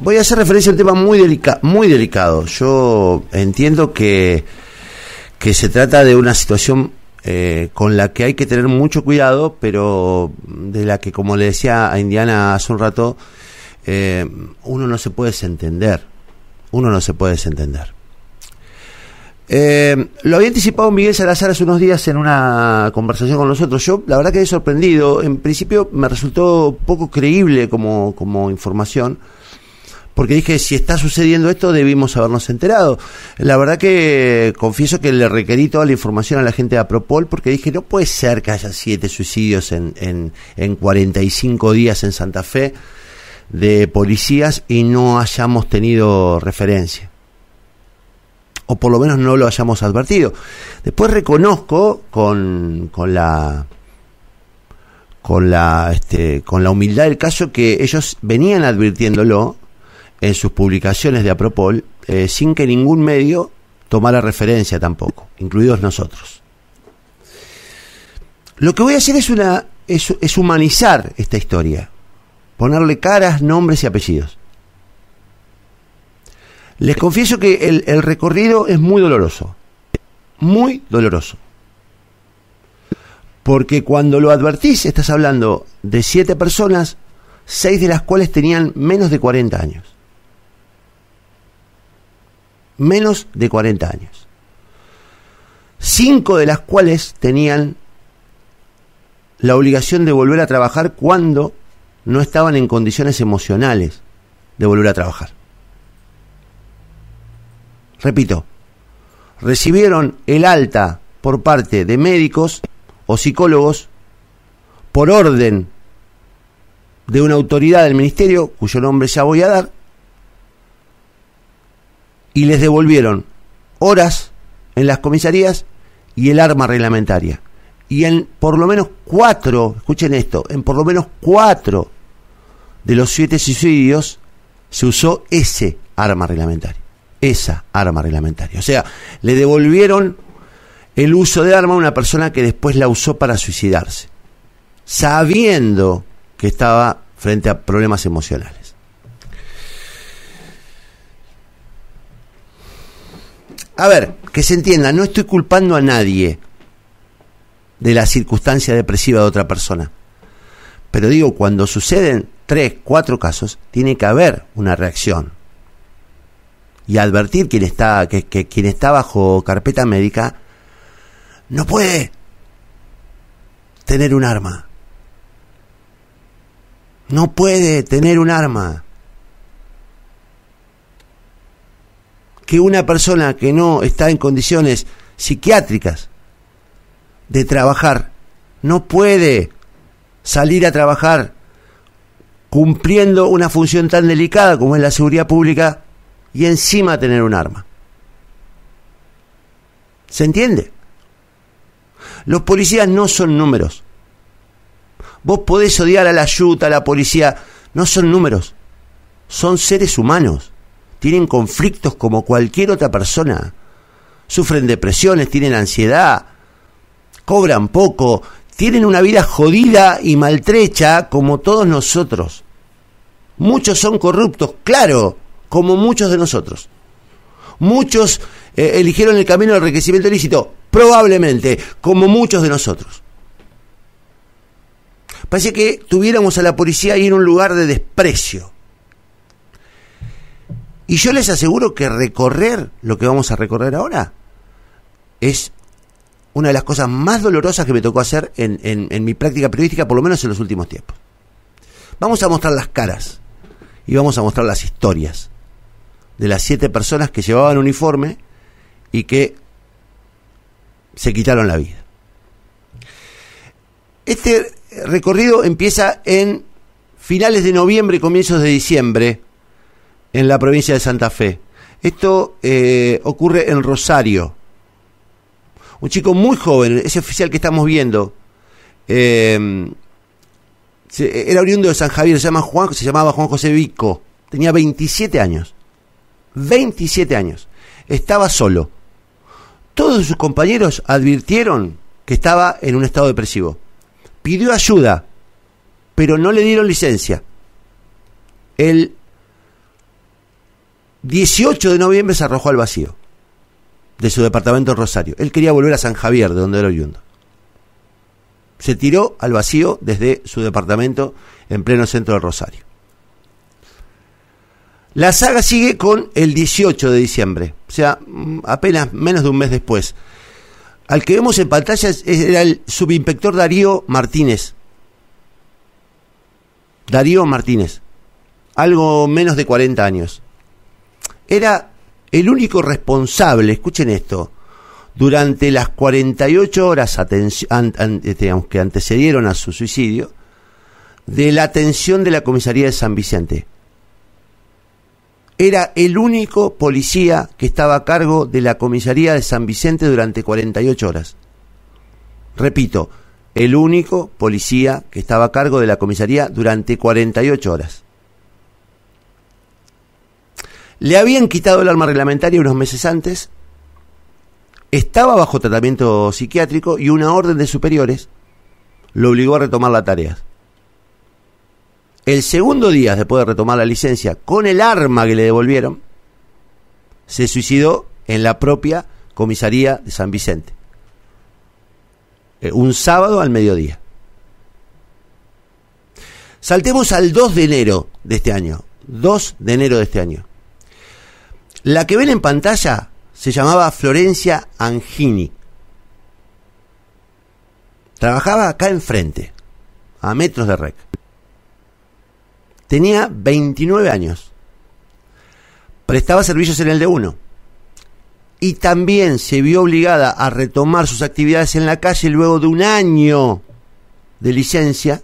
Voy a hacer referencia a un tema muy, delica muy delicado. Yo entiendo que, que se trata de una situación eh, con la que hay que tener mucho cuidado, pero de la que, como le decía a Indiana hace un rato, eh, uno no se puede desentender. Uno no se puede desentender. Eh, lo había anticipado Miguel Salazar hace unos días en una conversación con nosotros. Yo, la verdad, que he sorprendido. En principio, me resultó poco creíble como, como información porque dije, si está sucediendo esto, debimos habernos enterado. La verdad que confieso que le requerí toda la información a la gente de Apropol, porque dije, no puede ser que haya siete suicidios en, en, en 45 días en Santa Fe de policías y no hayamos tenido referencia o por lo menos no lo hayamos advertido. Después reconozco con, con la con la este, con la humildad del caso que ellos venían advirtiéndolo en sus publicaciones de Apropol eh, sin que ningún medio tomara referencia tampoco, incluidos nosotros. Lo que voy a hacer es una es, humanizar esta historia, ponerle caras, nombres y apellidos. Les confieso que el, recorrido es muy doloroso. Muy doloroso. Porque cuando lo advertís, estás hablando de siete personas, seis de las cuales tenían menos de 40 años. Menos de 40 años. Cinco de las cuales tenían la obligación de volver a trabajar cuando no estaban en condiciones emocionales de volver a trabajar. Repito, recibieron el alta por parte de médicos o psicólogos por orden de una autoridad del ministerio, cuyo nombre ya voy a dar, y les devolvieron horas en las comisarías y el arma reglamentaria. Y en por lo menos cuatro, escuchen esto, en por lo menos cuatro de los siete suicidios se usó ese arma reglamentaria esa arma reglamentaria. O sea, le devolvieron el uso de arma a una persona que después la usó para suicidarse, sabiendo que estaba frente a problemas emocionales. A ver, que se entienda, no estoy culpando a nadie de la circunstancia depresiva de otra persona. Pero digo, cuando suceden tres, cuatro casos, tiene que haber una reacción y advertir quien está, que, que quien está bajo carpeta médica no puede tener un arma. No puede tener un arma. Que una persona que no está en condiciones psiquiátricas de trabajar no puede salir a trabajar cumpliendo una función tan delicada como es la seguridad pública y encima tener un arma. ¿Se entiende? Los policías no son números. Vos podés odiar a la ayuda, a la policía, no son números. Son seres humanos. Tienen conflictos como cualquier otra persona. Sufren depresiones, tienen ansiedad, cobran poco, tienen una vida jodida y maltrecha como todos nosotros. Muchos son corruptos, claro, como muchos de nosotros. Muchos eh, eligieron el camino del enriquecimiento ilícito, probablemente, como muchos de nosotros. Parece que tuviéramos a la policía ahí en un lugar de desprecio. Y yo les aseguro que recorrer lo que vamos a recorrer ahora es una de las cosas más dolorosas que me tocó hacer en, mi práctica periodística, por lo menos en los últimos tiempos. Vamos a mostrar las caras y vamos a mostrar las historias de las siete personas que llevaban uniforme y que se quitaron la vida. Este recorrido empieza en finales de noviembre y comienzos de diciembre en la provincia de Santa Fe. Esto eh, ocurre en Rosario. Un chico muy joven, ese oficial que estamos viendo, eh, era oriundo de San Javier, se, llama Juan, se llamaba Juan José Vico, tenía 27 años. 27 años. Estaba solo. Todos sus compañeros advirtieron que estaba en un estado depresivo. Pidió ayuda, pero no le dieron licencia. Él 18 de noviembre se arrojó al vacío de su departamento en Rosario. Él quería volver a San Javier, de donde era oriundo. Se tiró al vacío desde su departamento en pleno centro de Rosario. La saga sigue con el 18 de diciembre, o sea, mm, apenas menos de un mes después. Al que vemos en pantalla era el subinspector Darío Martínez. Darío Martínez, algo menos de 40 años. Era el único responsable, escuchen esto, durante las 48 horas este, que antecedieron a su suicidio, de la atención de la comisaría de San Vicente. Era el único policía que estaba a cargo de la comisaría de San Vicente durante 48 horas. Repito, el único policía que estaba a cargo de la comisaría durante 48 horas. Le habían quitado el arma reglamentaria unos meses antes, estaba bajo tratamiento psiquiátrico y una orden de superiores lo obligó a retomar la tarea. El segundo día después de retomar la licencia con el arma que le devolvieron, se suicidó en la propia comisaría de San Vicente. Eh, un sábado al mediodía. Saltemos al 2 de enero de este año. 2 de enero de este año. La que ven en pantalla se llamaba Florencia Angini. Trabajaba acá enfrente, a metros de rec. Tenía 29 años. Prestaba servicios en el D1. Y también se vio obligada a retomar sus actividades en la calle luego de un año de licencia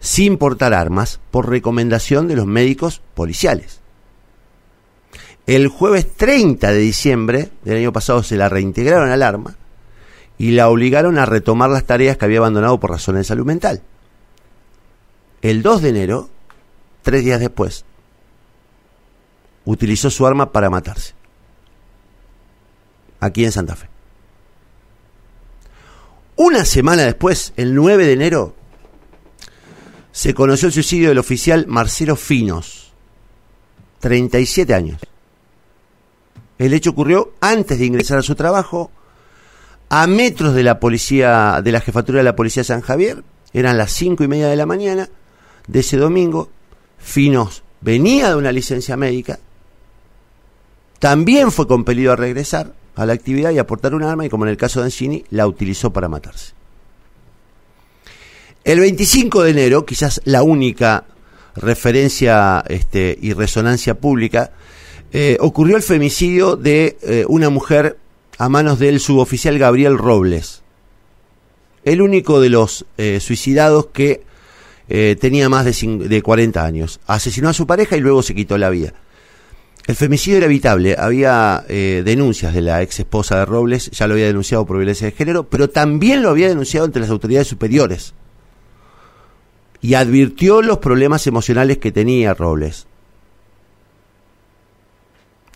sin portar armas por recomendación de los médicos policiales. El jueves 30 de diciembre del año pasado se la reintegraron al arma y la obligaron a retomar las tareas que había abandonado por razones de salud mental. El 2 de enero, tres días después, utilizó su arma para matarse. Aquí en Santa Fe. Una semana después, el 9 de enero, se conoció el suicidio del oficial Marcelo Finos, 37 años. El hecho ocurrió antes de ingresar a su trabajo, a metros de la policía, de la jefatura de la policía de San Javier. Eran las cinco y media de la mañana de ese domingo. Finos venía de una licencia médica. También fue compelido a regresar a la actividad y aportar un arma y como en el caso de Ancini, la utilizó para matarse. El 25 de enero, quizás la única referencia este, y resonancia pública, eh, ocurrió el femicidio de eh, una mujer a manos del suboficial Gabriel Robles, el único de los eh, suicidados que tenía más de, de 40 años. Asesinó a su pareja y luego se quitó la vida. El femicidio era evitable. Había denuncias de la ex esposa de Robles, ya lo había denunciado por violencia de género, pero también lo había denunciado ante las autoridades superiores. Y advirtió los problemas emocionales que tenía Robles.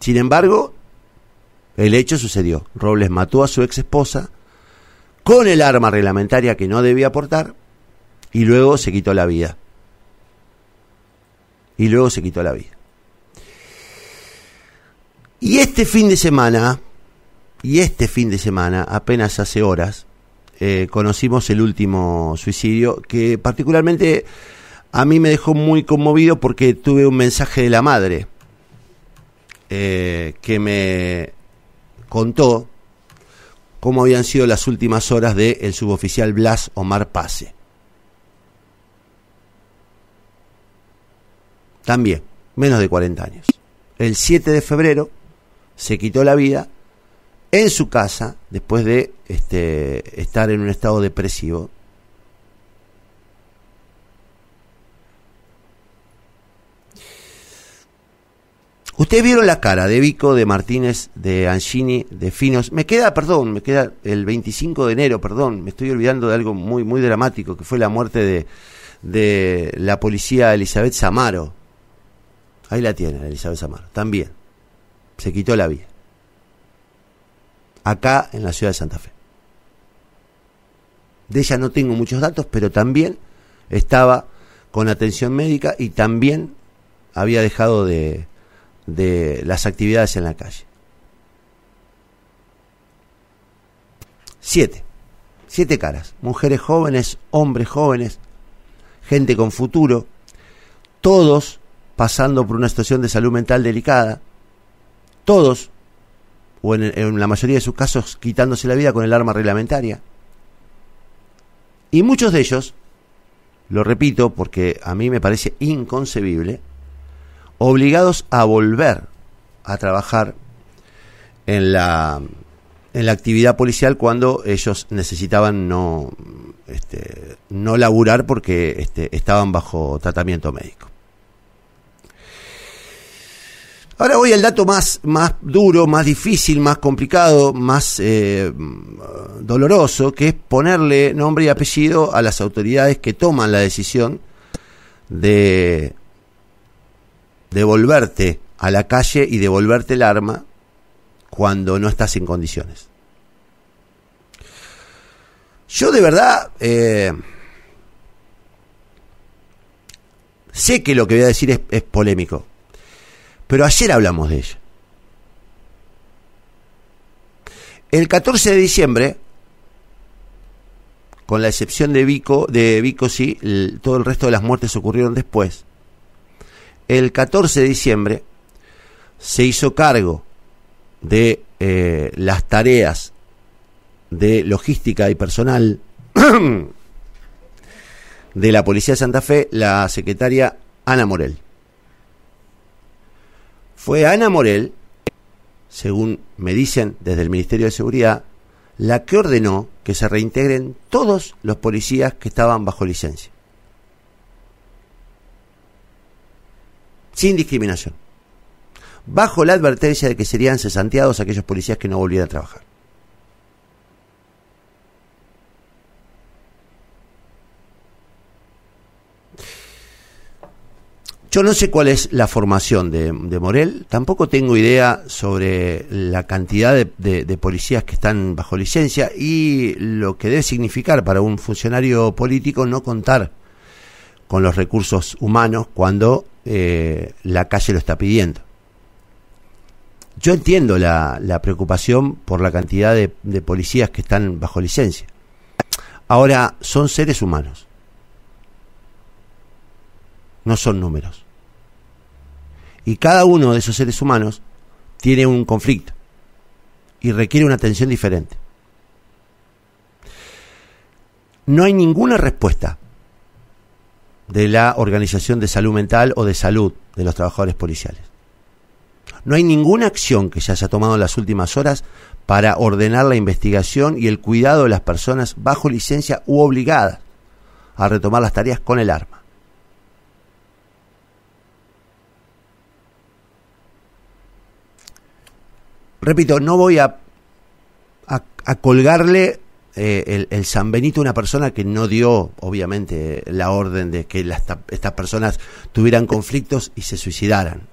Sin embargo, el hecho sucedió. Robles mató a su ex esposa con el arma reglamentaria que no debía portar y luego se quitó la vida. Y luego se quitó la vida. Y este fin de semana, y este fin de semana, apenas hace horas, eh, conocimos el último suicidio que particularmente a mí me dejó muy conmovido porque tuve un mensaje de la madre eh, que me contó cómo habían sido las últimas horas del el suboficial Blas Omar Pase. También, menos de 40 años. El 7 de febrero se quitó la vida en su casa después de este, estar en un estado depresivo Ustedes vieron la cara de Vico, de Martínez, de Angini, de Finos. Me queda, perdón, me queda el 25 de enero, perdón, me estoy olvidando de algo muy, muy dramático, que fue la muerte de, la policía Elizabeth Samaro. Ahí la tienen, Elizabeth Samaro, también. Se quitó la vida. Acá en la ciudad de Santa Fe. De ella no tengo muchos datos, pero también estaba con atención médica y también había dejado de, de las actividades en la calle. Siete. Siete caras. Mujeres jóvenes, hombres jóvenes, gente con futuro, todos pasando por una situación de salud mental delicada, todos, o en, la mayoría de sus casos, quitándose la vida con el arma reglamentaria. Y muchos de ellos, lo repito porque a mí me parece inconcebible, obligados a volver a trabajar en la en la actividad policial cuando ellos necesitaban no este, no laburar porque este, estaban bajo tratamiento médico. Ahora voy al dato más, más duro, más difícil, más complicado, más eh, doloroso, que es ponerle nombre y apellido a las autoridades que toman la decisión de devolverte a la calle y devolverte el arma cuando no estás en condiciones. Yo de verdad eh, sé que lo que voy a decir es, es polémico, pero ayer hablamos de ella. El 14 de diciembre, con la excepción de Vico, de Vico todo el resto de las muertes ocurrieron después. El 14 de diciembre se hizo cargo de eh, las tareas de logística y personal de la Policía de Santa Fe la secretaria Ana Morel. Fue Ana Morel, según me dicen desde el Ministerio de Seguridad, la que ordenó que se reintegren todos los policías que estaban bajo licencia. Sin discriminación bajo la advertencia de que serían cesanteados aquellos policías que no volvieran a trabajar. Yo no sé cuál es la formación de, Morel, tampoco tengo idea sobre la cantidad de, de, policías que están bajo licencia y lo que debe significar para un funcionario político no contar con los recursos humanos cuando eh, la calle lo está pidiendo. Yo entiendo la, la preocupación por la cantidad de, de policías que están bajo licencia. Ahora, son seres humanos. No son números. Y cada uno de esos seres humanos tiene un conflicto y requiere una atención diferente. No hay ninguna respuesta de la Organización de Salud Mental o de Salud de los trabajadores policiales. No hay ninguna acción que se haya tomado en las últimas horas para ordenar la investigación y el cuidado de las personas bajo licencia u obligadas a retomar las tareas con el arma. Repito, no voy a, a, colgarle eh, el, el, San Benito una persona que no dio, obviamente, la orden de que estas personas tuvieran conflictos y se suicidaran.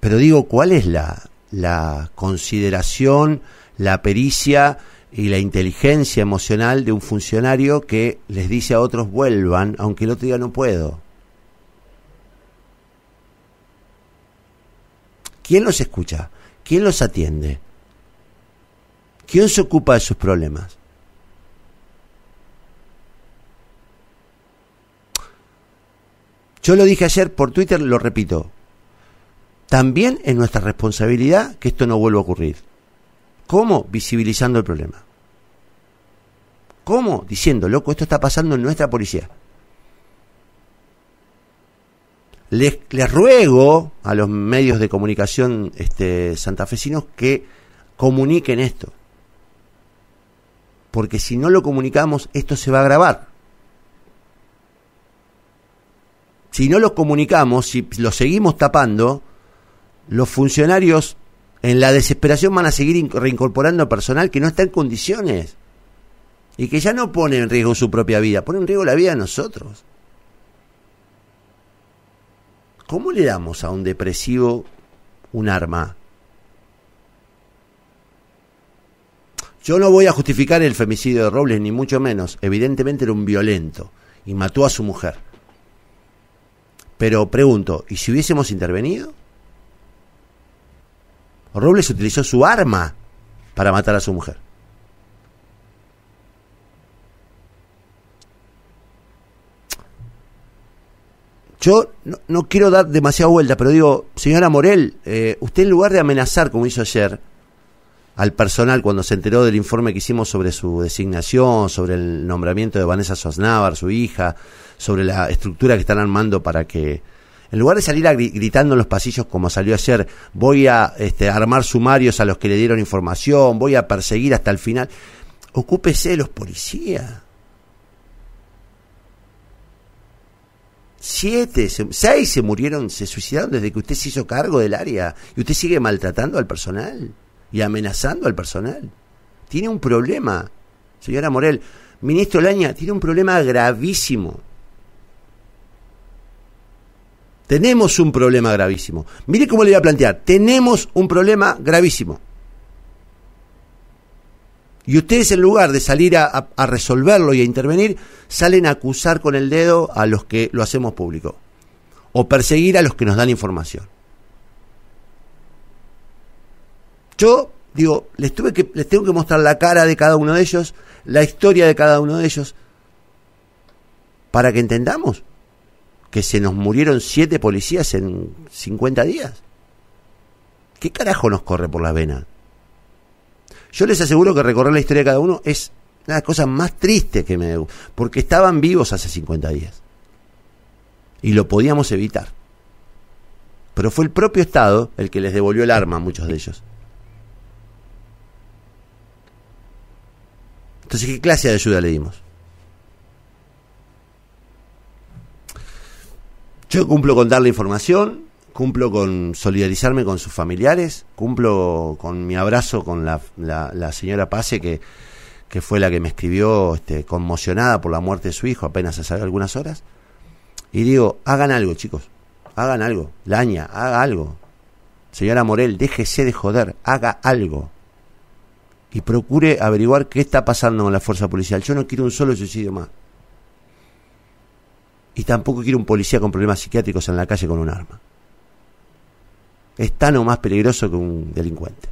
Pero digo, ¿cuál es la, la consideración, la pericia y la inteligencia emocional de un funcionario que les dice a otros vuelvan, aunque el otro día no puedo? ¿Quién los escucha? ¿Quién los atiende? ¿Quién se ocupa de sus problemas? Yo lo dije ayer por Twitter, lo repito también es nuestra responsabilidad que esto no vuelva a ocurrir. ¿Cómo? Visibilizando el problema. ¿Cómo? Diciendo, loco, esto está pasando en nuestra policía. Les, ruego a los medios de comunicación este, santafesinos que comuniquen esto. Porque si no lo comunicamos, esto se va a grabar. Si no lo comunicamos, si lo seguimos tapando, los funcionarios en la desesperación van a seguir reincorporando personal que no está en condiciones y que ya no pone en riesgo su propia vida, pone en riesgo la vida de nosotros. ¿Cómo le damos a un depresivo un arma? Yo no voy a justificar el femicidio de Robles, ni mucho menos. Evidentemente era un violento y mató a su mujer. Pero pregunto, ¿y si hubiésemos intervenido? Robles utilizó su arma para matar a su mujer. Yo no, quiero dar demasiada vuelta, pero digo, señora Morel, eh, usted en lugar de amenazar, como hizo ayer, al personal cuando se enteró del informe que hicimos sobre su designación, sobre el nombramiento de Vanessa Sosnávar, su hija, sobre la estructura que están armando para que, en lugar de salir gritando en los pasillos como salió ayer, voy a este, armar sumarios a los que le dieron información, voy a perseguir hasta el final, ocúpese de los policías. Siete, seis se murieron, se suicidaron desde que usted se hizo cargo del área y usted sigue maltratando al personal y amenazando al personal. Tiene un problema, señora Morel. Ministro Laña, tiene un problema gravísimo. Tenemos un problema gravísimo. Mire cómo le voy a plantear. Tenemos un problema gravísimo. Y ustedes en lugar de salir a, resolverlo y a intervenir, salen a acusar con el dedo a los que lo hacemos público. O perseguir a los que nos dan información. Yo digo, les, tuve que, les tengo que mostrar la cara de cada uno de ellos, la historia de cada uno de ellos, para que entendamos que se nos murieron siete policías en 50 días. ¿Qué carajo nos corre por la vena? Yo les aseguro que recorrer la historia de cada uno es una cosa más triste que me... porque estaban vivos hace 50 días. Y lo podíamos evitar. Pero fue el propio Estado el que les devolvió el arma a muchos de ellos. Entonces, ¿qué clase de ayuda le dimos? Yo cumplo con darle información, cumplo con solidarizarme con sus familiares, cumplo con mi abrazo con la, señora Pase, que, que, fue la que me escribió este, conmocionada por la muerte de su hijo apenas hace algunas horas. Y digo, hagan algo, chicos, hagan algo. Laña, haga algo. Señora Morel, déjese de joder, haga algo. Y procure averiguar qué está pasando con la fuerza policial. Yo no quiero un solo suicidio más. Y tampoco quiero un policía con problemas psiquiátricos en la calle con un arma es tan o más peligroso que un delincuente.